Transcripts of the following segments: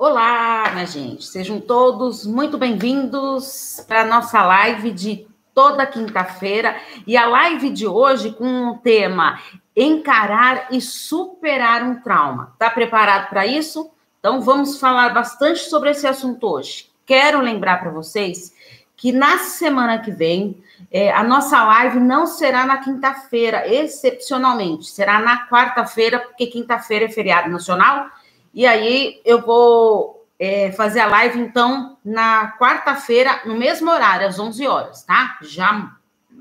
Olá, minha gente, sejam todos muito bem-vindos para a nossa live de toda quinta-feira. E a live de hoje com o tema Encarar e superar um trauma. Está preparado para isso? Então vamos falar bastante sobre esse assunto hoje. Quero lembrar para vocês que na semana que vem é, a nossa live não será na quinta-feira, excepcionalmente, será na quarta-feira, porque quinta-feira é feriado nacional e aí eu vou é, fazer a live, então, na quarta-feira, no mesmo horário, às 11 horas, tá? Já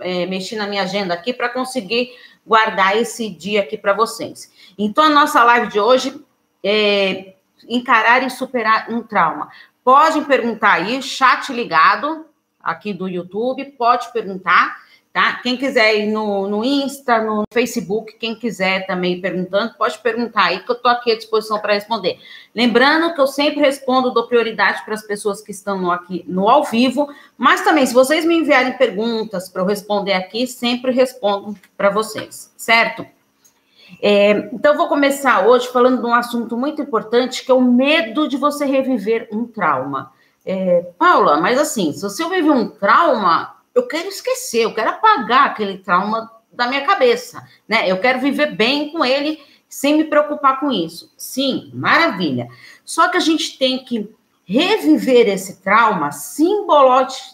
é, mexi na minha agenda aqui para conseguir guardar esse dia aqui para vocês. Então, a nossa live de hoje é encarar e superar um trauma. Podem perguntar aí, chat ligado aqui do YouTube, pode perguntar. Tá? Quem quiser ir no, no Insta, no Facebook, quem quiser também perguntando, pode perguntar aí, que eu estou aqui à disposição para responder. Lembrando que eu sempre respondo, dou prioridade para as pessoas que estão no, aqui no ao vivo, mas também, se vocês me enviarem perguntas para eu responder aqui, sempre respondo para vocês, certo? É, então, vou começar hoje falando de um assunto muito importante, que é o medo de você reviver um trauma. É, Paula, mas assim, se você vive um trauma, eu quero esquecer, eu quero apagar aquele trauma da minha cabeça, né? Eu quero viver bem com ele sem me preocupar com isso. Sim, maravilha. Só que a gente tem que reviver esse trauma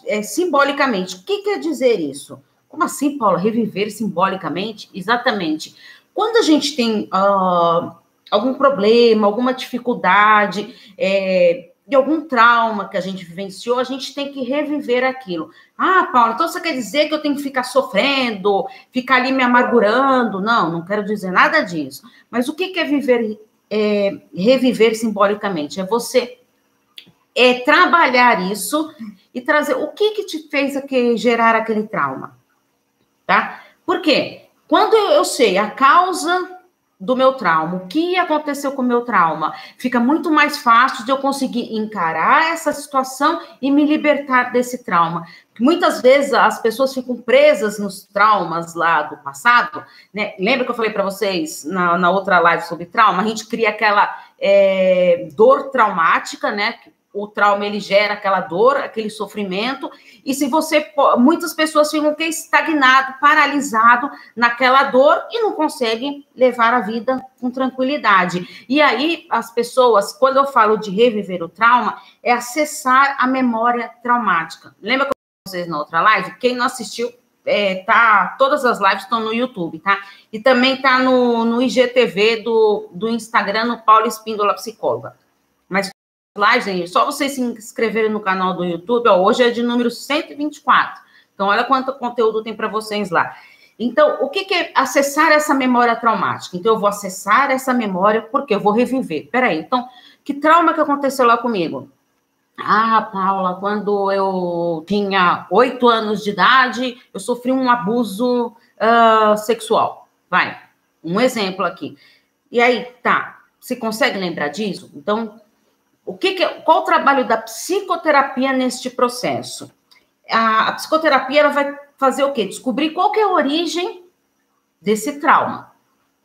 é, simbolicamente. O que quer dizer isso? Como assim, Paula? Reviver simbolicamente? Exatamente. Quando a gente tem uh, algum problema, alguma dificuldade, é, de algum trauma que a gente vivenciou, a gente tem que reviver aquilo. Ah, Paulo, então você quer dizer que eu tenho que ficar sofrendo, ficar ali me amargurando? Não, não quero dizer nada disso. Mas o que é viver, é, reviver simbolicamente? É você é trabalhar isso e trazer o que que te fez aqui, gerar aquele trauma, tá? Por quê? Quando eu sei a causa do meu trauma, o que aconteceu com o meu trauma, fica muito mais fácil de eu conseguir encarar essa situação e me libertar desse trauma. Muitas vezes as pessoas ficam presas nos traumas lá do passado, né? Lembra que eu falei para vocês na, na, outra live sobre trauma? A gente cria aquela é, dor traumática, né? O trauma ele gera aquela dor, aquele sofrimento, e se você muitas pessoas ficam estagnado, paralisado naquela dor e não conseguem levar a vida com tranquilidade. E aí as pessoas, quando eu falo de reviver o trauma, é acessar a memória traumática. Lembra que eu vocês na outra live? Quem não assistiu é, tá, todas as lives estão no YouTube, tá? E também tá no, no IGTV do, do Instagram, no Paulo Espíndola Psicóloga. Lá, gente, só vocês se inscreverem no canal do YouTube, ó, hoje é de número 124. Então, olha quanto conteúdo tem para vocês lá. Então, o que, que, é acessar essa memória traumática? Então, eu vou acessar essa memória porque eu vou reviver. Peraí, então, que trauma que aconteceu lá comigo? Ah, Paula, quando eu tinha oito anos de idade, eu sofri um abuso uh, sexual. Vai, um exemplo aqui. E aí, tá, você consegue lembrar disso? Então, o que, que qual o trabalho da psicoterapia neste processo? A, a psicoterapia ela vai fazer o quê? Descobrir qual que é a origem desse trauma,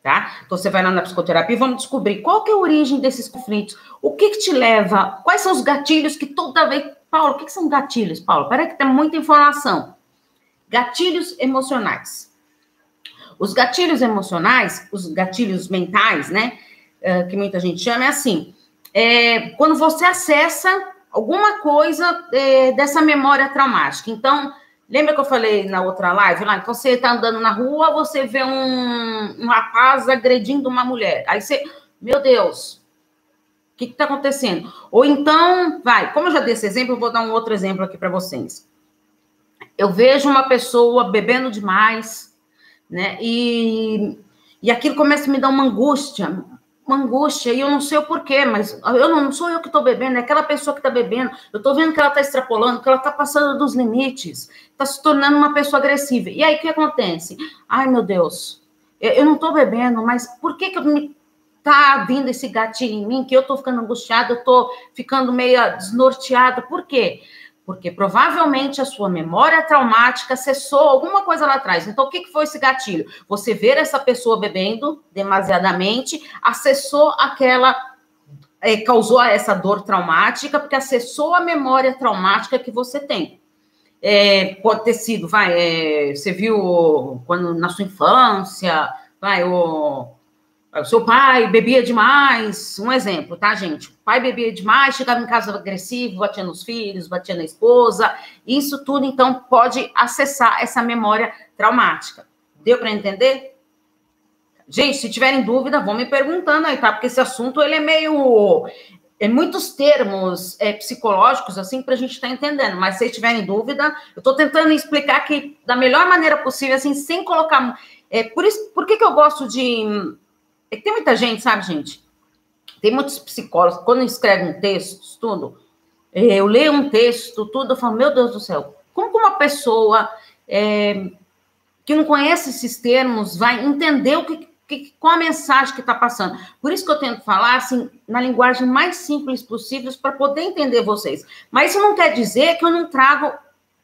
tá? Então você vai lá na psicoterapia vamos descobrir qual que é a origem desses conflitos, o que que te leva, quais são os gatilhos que toda vez, Paulo, o que, que são gatilhos, Paulo? Peraí que tem muita informação. Gatilhos emocionais. Os gatilhos emocionais, os gatilhos mentais, né, eh, que muita gente chama, é assim, é, quando você acessa alguma coisa é, dessa memória traumática. Então, lembra que eu falei na outra live lá? Então, você está andando na rua, você vê um, um rapaz agredindo uma mulher. Aí você, meu Deus, o que está acontecendo? Ou então, vai, como eu já dei esse exemplo, eu vou dar um outro exemplo aqui para vocês. Eu vejo uma pessoa bebendo demais, né? E, e aquilo começa a me dar uma angústia, uma angústia, e eu não sei o porquê, mas eu não, sou eu que estou bebendo, é aquela pessoa que está bebendo. Eu estou vendo que ela está extrapolando, que ela está passando dos limites, está se tornando uma pessoa agressiva. E aí o que acontece? Ai, meu Deus, eu, não estou bebendo, mas por que, que eu me tá vindo esse gatilho em mim, que eu estou ficando angustiada, eu estou ficando meio desnorteada. Por quê? Porque provavelmente a sua memória traumática cessou alguma coisa lá atrás. Então, o que, foi esse gatilho? Você ver essa pessoa bebendo demasiadamente, acessou aquela é, causou essa dor traumática, porque acessou a memória traumática que você tem. É, pode ter sido, vai, é, você viu quando na sua infância, vai, o, seu pai bebia demais, um exemplo, tá, gente? O pai bebia demais, chegava em casa agressivo, batia nos filhos, batia na esposa. Isso tudo, então, pode acessar essa memória traumática. Deu para entender? Gente, se tiverem dúvida, vão me perguntando aí, tá? Porque esse assunto ele é meio é muitos termos é, psicológicos assim para a gente estar tá entendendo. Mas se tiverem dúvida, eu estou tentando explicar aqui da melhor maneira possível, assim, sem colocar. É, por isso, por que, que eu gosto de. É tem muita gente, sabe, gente? Tem muitos psicólogos, quando escrevem um texto, tudo, é, eu leio um texto, tudo, eu falo, meu Deus do céu, como que uma pessoa é, que não conhece esses termos vai entender o que, que, qual a mensagem que está passando. Por isso que eu tento falar assim, na linguagem mais simples possível, para poder entender vocês. Mas isso não quer dizer que eu não trago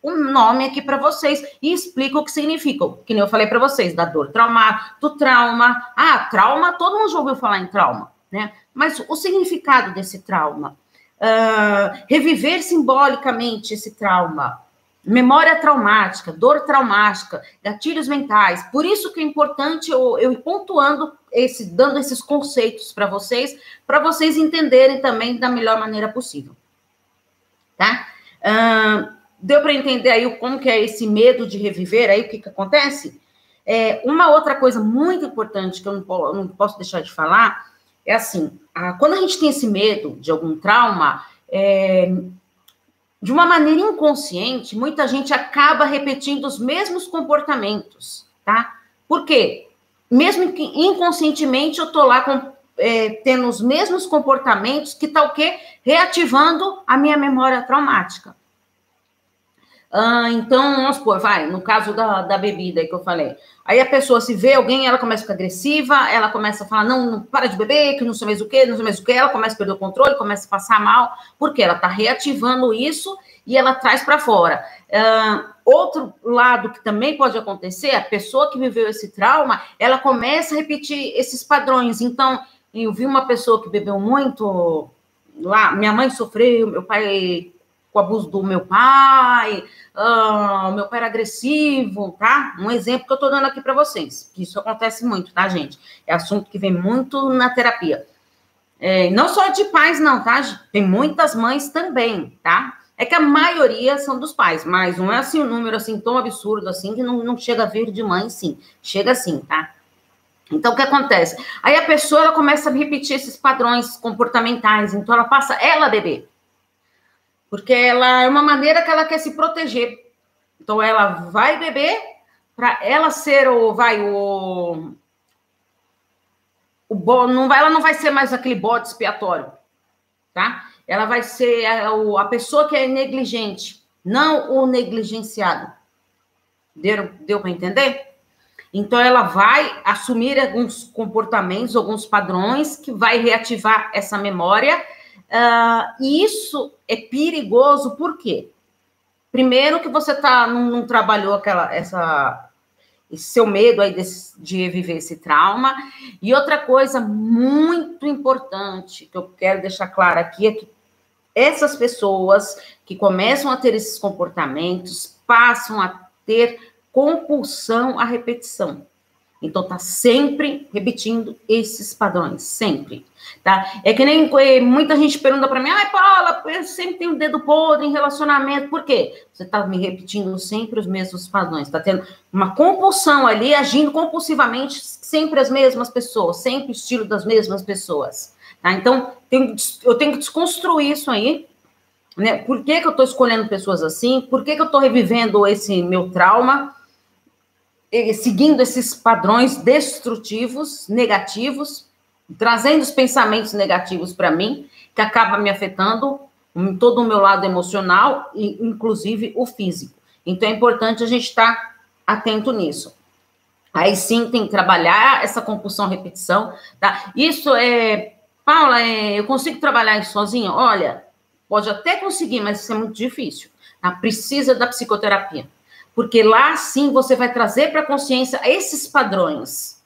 um nome aqui para vocês e explico o que significa. Que nem eu falei para vocês, da dor trauma, do trauma. Ah, trauma, todo mundo já ouviu falar em trauma, né? Mas o significado desse trauma. Uh, reviver simbolicamente esse trauma memória traumática, dor traumática, gatilhos mentais. Por isso que é importante eu, eu ir pontuando esse, dando esses conceitos para vocês, para vocês entenderem também da melhor maneira possível. Tá? Uh, deu para entender aí como que é esse medo de reviver aí, o que, que acontece? É, uma outra coisa muito importante que eu não, posso deixar de falar é assim, a, quando a gente tem esse medo de algum trauma, é, de uma maneira inconsciente, muita gente acaba repetindo os mesmos comportamentos, tá? Por quê? Mesmo que inconscientemente eu tô lá com, é, tendo os mesmos comportamentos que tá o quê? Reativando a minha memória traumática. Ah, então, vamos supor, vai, no caso da, da bebida que eu falei. Aí a pessoa se vê alguém, ela começa a ficar agressiva, ela começa a falar, não, não para de beber, que não sei mais o que, não sei mais o que, ela começa a perder o controle, começa a passar mal, porque ela está reativando isso e ela traz para fora. Uh, outro lado que também pode acontecer, a pessoa que viveu esse trauma, ela começa a repetir esses padrões. Então, eu vi uma pessoa que bebeu muito, lá, minha mãe sofreu, meu pai o abuso do meu pai, uh, meu pai era agressivo, tá? Um exemplo que eu tô dando aqui para vocês, que isso acontece muito, tá, gente? É assunto que vem muito na terapia. É, não só de pais, não, tá? Tem muitas mães também, tá? É que a maioria são dos pais, mas não é assim um número assim tão absurdo assim que não, não chega a vir de mãe, sim. Chega assim, tá? Então, o que acontece? Aí a pessoa ela começa a repetir esses padrões comportamentais, então ela passa ela a beber. Porque ela é uma maneira que ela quer se proteger. Então ela vai beber para ela ser o vai o o bo, não vai, ela não vai ser mais aquele bode expiatório, tá? Ela vai ser a, a pessoa que é negligente, não o negligenciado. Deu, deu para entender? Então ela vai assumir alguns comportamentos, alguns padrões que vai reativar essa memória Uh, e isso é perigoso por quê? Primeiro que você tá, não, não trabalhou aquela, essa, esse seu medo aí desse, de viver esse trauma. E outra coisa muito importante que eu quero deixar claro aqui é que essas pessoas que começam a ter esses comportamentos passam a ter compulsão à repetição. Então, tá sempre repetindo esses padrões, sempre, tá? É que nem muita gente pergunta para mim, ai, Paula, eu sempre tenho dedo podre em relacionamento, por quê? Você tá me repetindo sempre os mesmos padrões, tá tendo uma compulsão ali, agindo compulsivamente, sempre as mesmas pessoas, sempre o estilo das mesmas pessoas, tá? Então, eu tenho que desconstruir isso aí, né? Por que, que eu tô escolhendo pessoas assim? Por que, que eu tô revivendo esse meu trauma? Seguindo esses padrões destrutivos, negativos, trazendo os pensamentos negativos para mim, que acaba me afetando em todo o meu lado emocional e inclusive o físico. Então é importante a gente estar tá atento nisso. Aí sim tem que trabalhar essa compulsão repetição, tá? Isso é, Paula, é, eu consigo trabalhar isso sozinha? Olha, pode até conseguir, mas isso é muito difícil. Tá? Precisa da psicoterapia porque lá sim você vai trazer para a consciência esses padrões,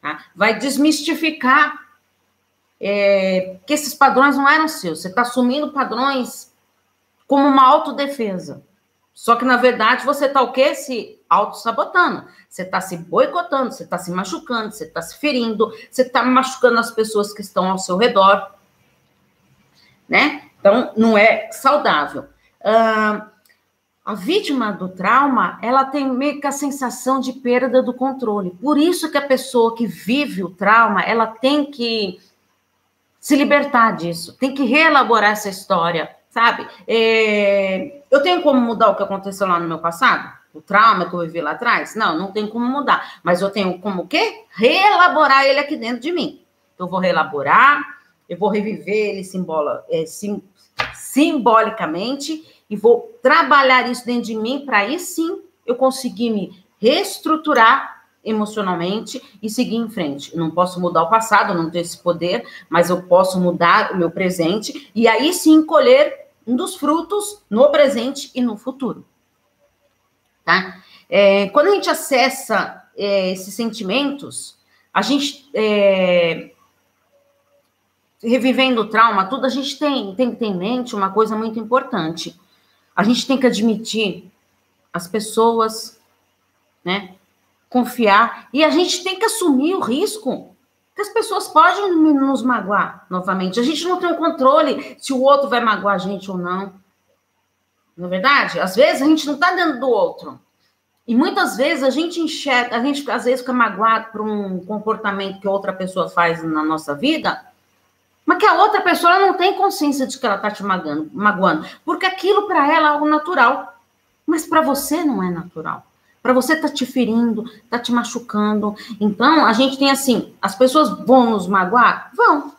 tá? vai desmistificar é, que esses padrões não eram seus. Você está assumindo padrões como uma autodefesa. Só que, na verdade, você está o quê? Se auto-sabotando. Você está se boicotando, você está se machucando, você está se ferindo, você está machucando as pessoas que estão ao seu redor. Né? Então, não é saudável. A vítima do trauma, ela tem meio que a sensação de perda do controle. Por isso que a pessoa que vive o trauma, ela tem que se libertar disso, tem que reelaborar essa história, sabe? É, eu tenho como mudar o que aconteceu lá no meu passado? O trauma que eu vivi lá atrás? Não, não tem como mudar. Mas eu tenho como o quê? Reelaborar ele aqui dentro de mim. Então, eu vou reelaborar, eu vou reviver ele simbola, é, sim, simbolicamente e vou trabalhar isso dentro de mim para aí sim eu conseguir me reestruturar emocionalmente e seguir em frente. Não posso mudar o passado, não tenho esse poder, mas eu posso mudar o meu presente e aí sim colher um dos frutos no presente e no futuro. Tá? É, quando a gente acessa é, esses sentimentos, a gente é, revivendo o trauma, tudo a gente tem, tem em mente uma coisa muito importante. A gente tem que admitir as pessoas, né? Confiar. E a gente tem que assumir o risco que as pessoas podem nos magoar novamente. A gente não tem o controle se o outro vai magoar a gente ou não. Não é verdade? Às vezes a gente não está dentro do outro. E muitas vezes a gente enxerga, a gente às vezes fica magoado por um comportamento que outra pessoa faz na nossa vida, mas que a outra pessoa não tem consciência de que ela está te magoando, magoando, porque aquilo para ela é algo natural, mas para você não é natural. Para você tá te ferindo, tá te machucando. Então, a gente tem assim, as pessoas vão nos magoar? Vão.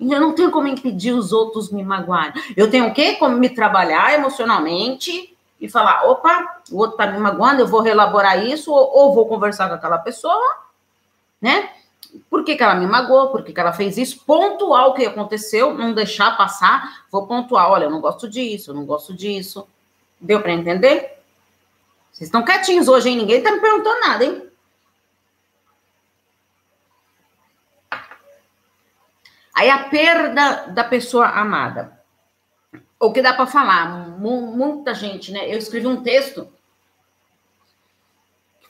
Eu não tenho como impedir os outros me magoarem. Eu tenho o quê? Como me trabalhar emocionalmente e falar, opa, o outro tá me magoando, eu vou reelaborar isso, ou, ou vou conversar com aquela pessoa, né? Por que, que ela me magoou, por que, que ela fez isso, pontuar o que aconteceu, não deixar passar, vou pontuar, olha, eu não gosto disso, eu não gosto disso. Deu para entender? Vocês estão quietinhos hoje, hein? Ninguém tá me perguntando nada, hein? Aí a perda da pessoa amada. O que dá para falar? Muita gente, né? Eu escrevi um texto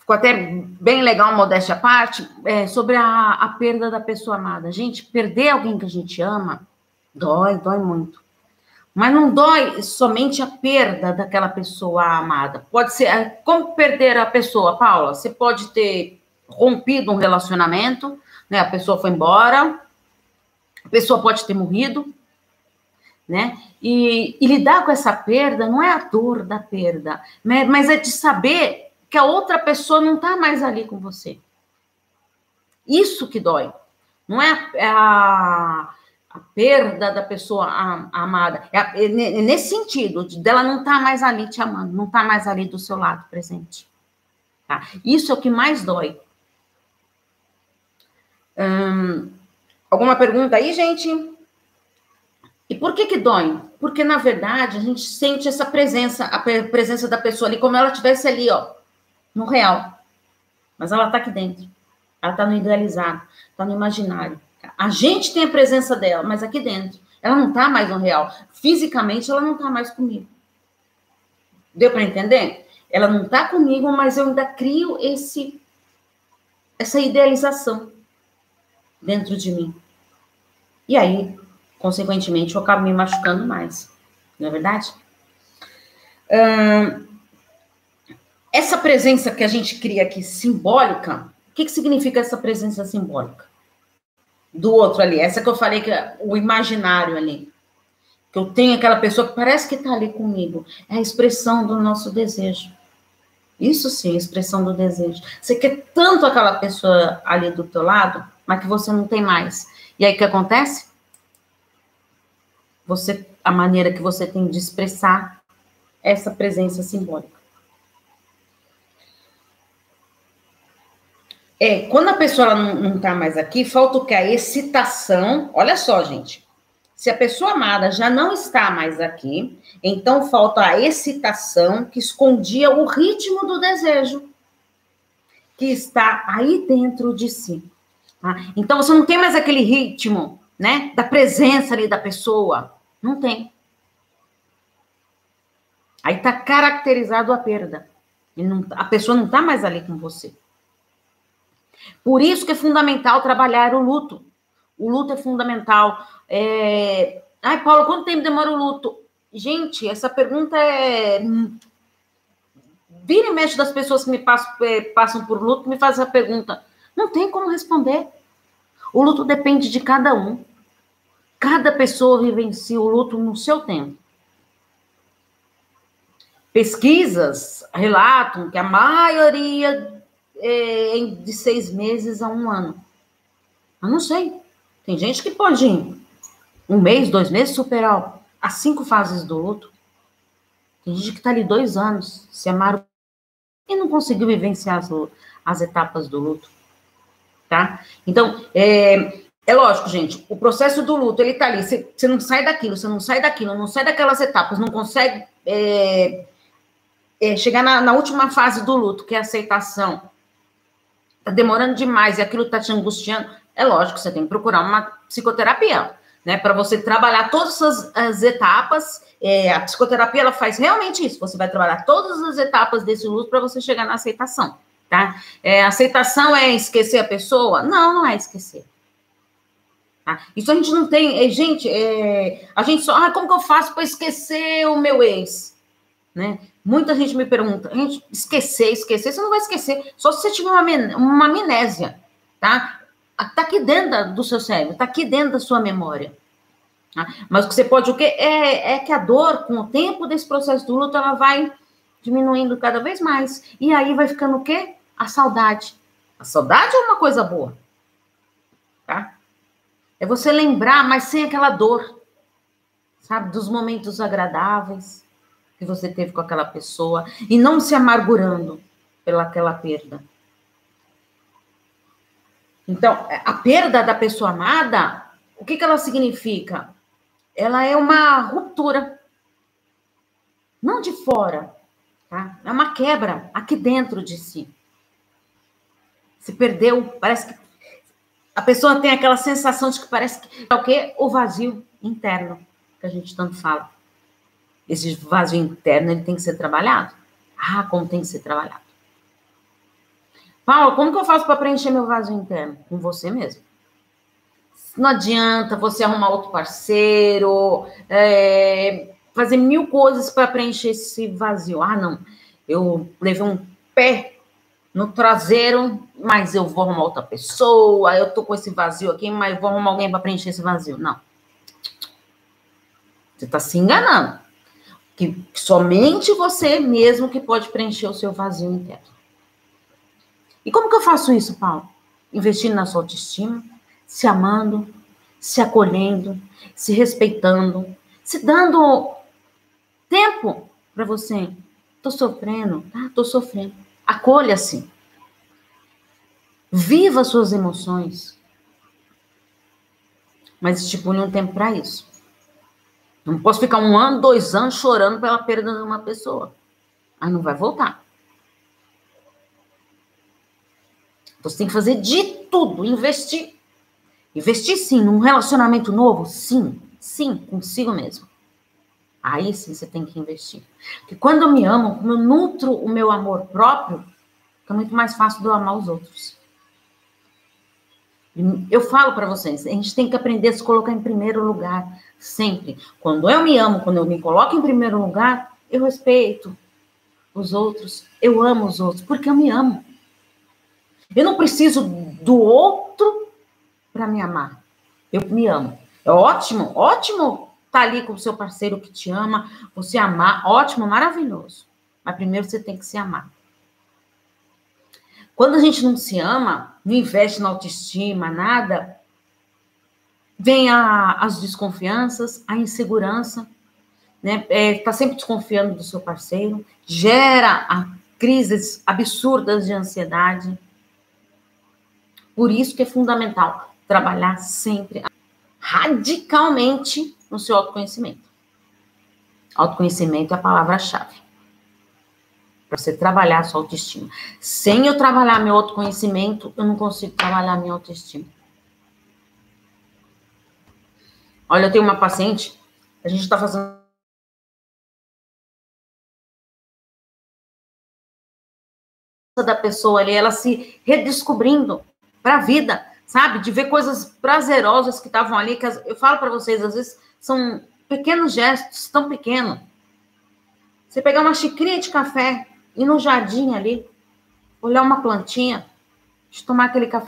ficou até bem legal, modéstia à parte, é, sobre a, a perda da pessoa amada. Gente, perder alguém que a gente ama dói, dói muito. Mas não dói somente a perda daquela pessoa amada. Pode ser. É, como perder a pessoa, Paula? Você pode ter rompido um relacionamento, né? A pessoa foi embora, a pessoa pode ter morrido, né? E, e lidar com essa perda não é a dor da perda, né? mas é de saber que a outra pessoa não está mais ali com você. Isso que dói. Não é a, é a, perda da pessoa amada. É, a, é nesse sentido, de dela não estar tá mais ali te amando, não tá mais ali do seu lado presente. Tá? Isso é o que mais dói. Hum, alguma pergunta aí, gente? E por que que dói? Porque, na verdade, a gente sente essa presença, a presença da pessoa ali, como ela estivesse ali, ó, no real. Mas ela está aqui dentro. Ela está no idealizado, está no imaginário. A gente tem a presença dela, mas aqui dentro. Ela não está mais no real. Fisicamente, ela não está mais comigo. Deu para entender? Ela não está comigo, mas eu ainda crio esse essa idealização dentro de mim. E aí, consequentemente, eu acabo me machucando mais. Não é verdade? Hum, essa presença que a gente cria aqui, simbólica, o que, que significa essa presença simbólica? Do outro ali, essa que eu falei que é o imaginário ali. Que eu tenho aquela pessoa que parece que está ali comigo. É a expressão do nosso desejo. Isso sim, expressão do desejo. Você quer tanto aquela pessoa ali do teu lado, mas que você não tem mais. E aí o que acontece? Você, a maneira que você tem de expressar essa presença simbólica. É, quando a pessoa não está mais aqui, falta o que? A excitação. Olha só, gente. Se a pessoa amada já não está mais aqui, então falta a excitação que escondia o ritmo do desejo, que está aí dentro de si. Tá? Então você não tem mais aquele ritmo né? Da presença ali da pessoa. Não tem. Aí está caracterizado a perda. Não, a pessoa não está mais ali com você. Por isso que é fundamental trabalhar o luto. O luto é fundamental. É... Ai, Paulo, quanto tempo demora o luto? Gente, essa pergunta é. Vira e mexe das pessoas que me passam, é, passam por luto, me fazem essa pergunta. Não tem como responder. O luto depende de cada um. Cada pessoa vivencia o luto no seu tempo. Pesquisas relatam que a maioria é de seis meses a um ano. Eu não sei. Tem gente que pode, em um mês, dois meses, superar as cinco fases do luto. Tem gente que está ali dois anos, se amaram e não conseguiu vivenciar as, as etapas do luto. Tá? Então, é, é lógico, gente, o processo do luto, ele tá ali, você, você não sai daquilo, você não sai daquilo, não sai daquelas etapas, não consegue é, é, chegar na, na, última fase do luto, que é a aceitação. Tá demorando demais e aquilo tá te angustiando. É lógico, você tem que procurar uma psicoterapia, né, para você trabalhar todas as, as etapas. É, a psicoterapia, ela faz realmente isso, você vai trabalhar todas as etapas desse luto para você chegar na aceitação, tá? É, aceitação é esquecer a pessoa? Não, não é esquecer Tá? Isso a gente não tem. É, gente, é, a gente só. Ah, como que eu faço para esquecer o meu ex? Né? Muita gente me pergunta, gente, esquecer, esquecer, você não vai esquecer, só se você tiver uma, uma amnésia, tá? Tá aqui dentro do seu cérebro, tá aqui dentro da sua memória. Tá? Mas o que você pode, o que é, é que a dor, com o tempo desse processo do luto, ela vai diminuindo cada vez mais. E aí vai ficando o quê? A saudade. A saudade é uma coisa boa. Tá? É você lembrar, mas sem aquela dor, sabe? Dos momentos agradáveis que você teve com aquela pessoa e não se amargurando pelaquela perda. Então, a perda da pessoa amada, o que, que ela significa? Ela é uma ruptura. Não de fora, tá? É uma quebra aqui dentro de si. Se perdeu, parece que a pessoa tem aquela sensação de que parece que é o quê? O vazio interno, que a gente tanto fala. Esse vazio interno, ele tem que ser trabalhado. Ah, como tem que ser trabalhado. Paulo, como que eu faço para preencher meu vazio interno? Com você mesmo. Não adianta você arrumar outro parceiro, é, fazer mil coisas para preencher esse vazio. Ah, não, eu levei um pé no traseiro, mas eu vou arrumar outra pessoa, eu tô com esse vazio aqui, mas vou arrumar alguém para preencher esse vazio. Não. Você está se enganando. Que somente você mesmo que pode preencher o seu vazio interno. E como que eu faço isso, Paulo? Investindo na sua autoestima, se amando, se acolhendo, se respeitando, se dando tempo para você. Tô sofrendo, tá? Tô sofrendo Acolha-se. Viva suas emoções. Mas estipule um tempo para isso. Não posso ficar um ano, dois anos chorando pela perda de uma pessoa. Aí não vai voltar. Então você tem que fazer de tudo, investir. Investir sim, num relacionamento novo? Sim, sim, consigo mesmo. Aí sim você tem que investir. Porque quando eu me amo, quando eu nutro o meu amor próprio, fica muito mais fácil de eu amar os outros. Eu falo para vocês, a gente tem que aprender a se colocar em primeiro lugar, sempre. Quando eu me amo, quando eu me coloco em primeiro lugar, eu respeito os outros, eu amo os outros, porque eu me amo. Eu não preciso do outro para me amar. Eu me amo. É ótimo, ótimo tá ali com o seu parceiro que te ama, você amar, ótimo, maravilhoso. Mas primeiro você tem que se amar. Quando a gente não se ama, não investe na autoestima, nada, vem a, as desconfianças, a insegurança, né? É, tá sempre desconfiando do seu parceiro, gera crises absurdas de ansiedade. Por isso que é fundamental trabalhar sempre radicalmente no seu autoconhecimento. Autoconhecimento é a palavra-chave. Para você trabalhar a sua autoestima. Sem eu trabalhar meu autoconhecimento, eu não consigo trabalhar minha autoestima. Olha, eu tenho uma paciente, a gente está fazendo da pessoa ali, ela se redescobrindo para a vida, sabe? De ver coisas prazerosas que estavam ali, que eu falo para vocês, às vezes são pequenos gestos, tão pequenos. Você pegar uma xicrinha de café, ir no jardim ali, olhar uma plantinha, tomar aquele café